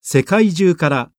世界中から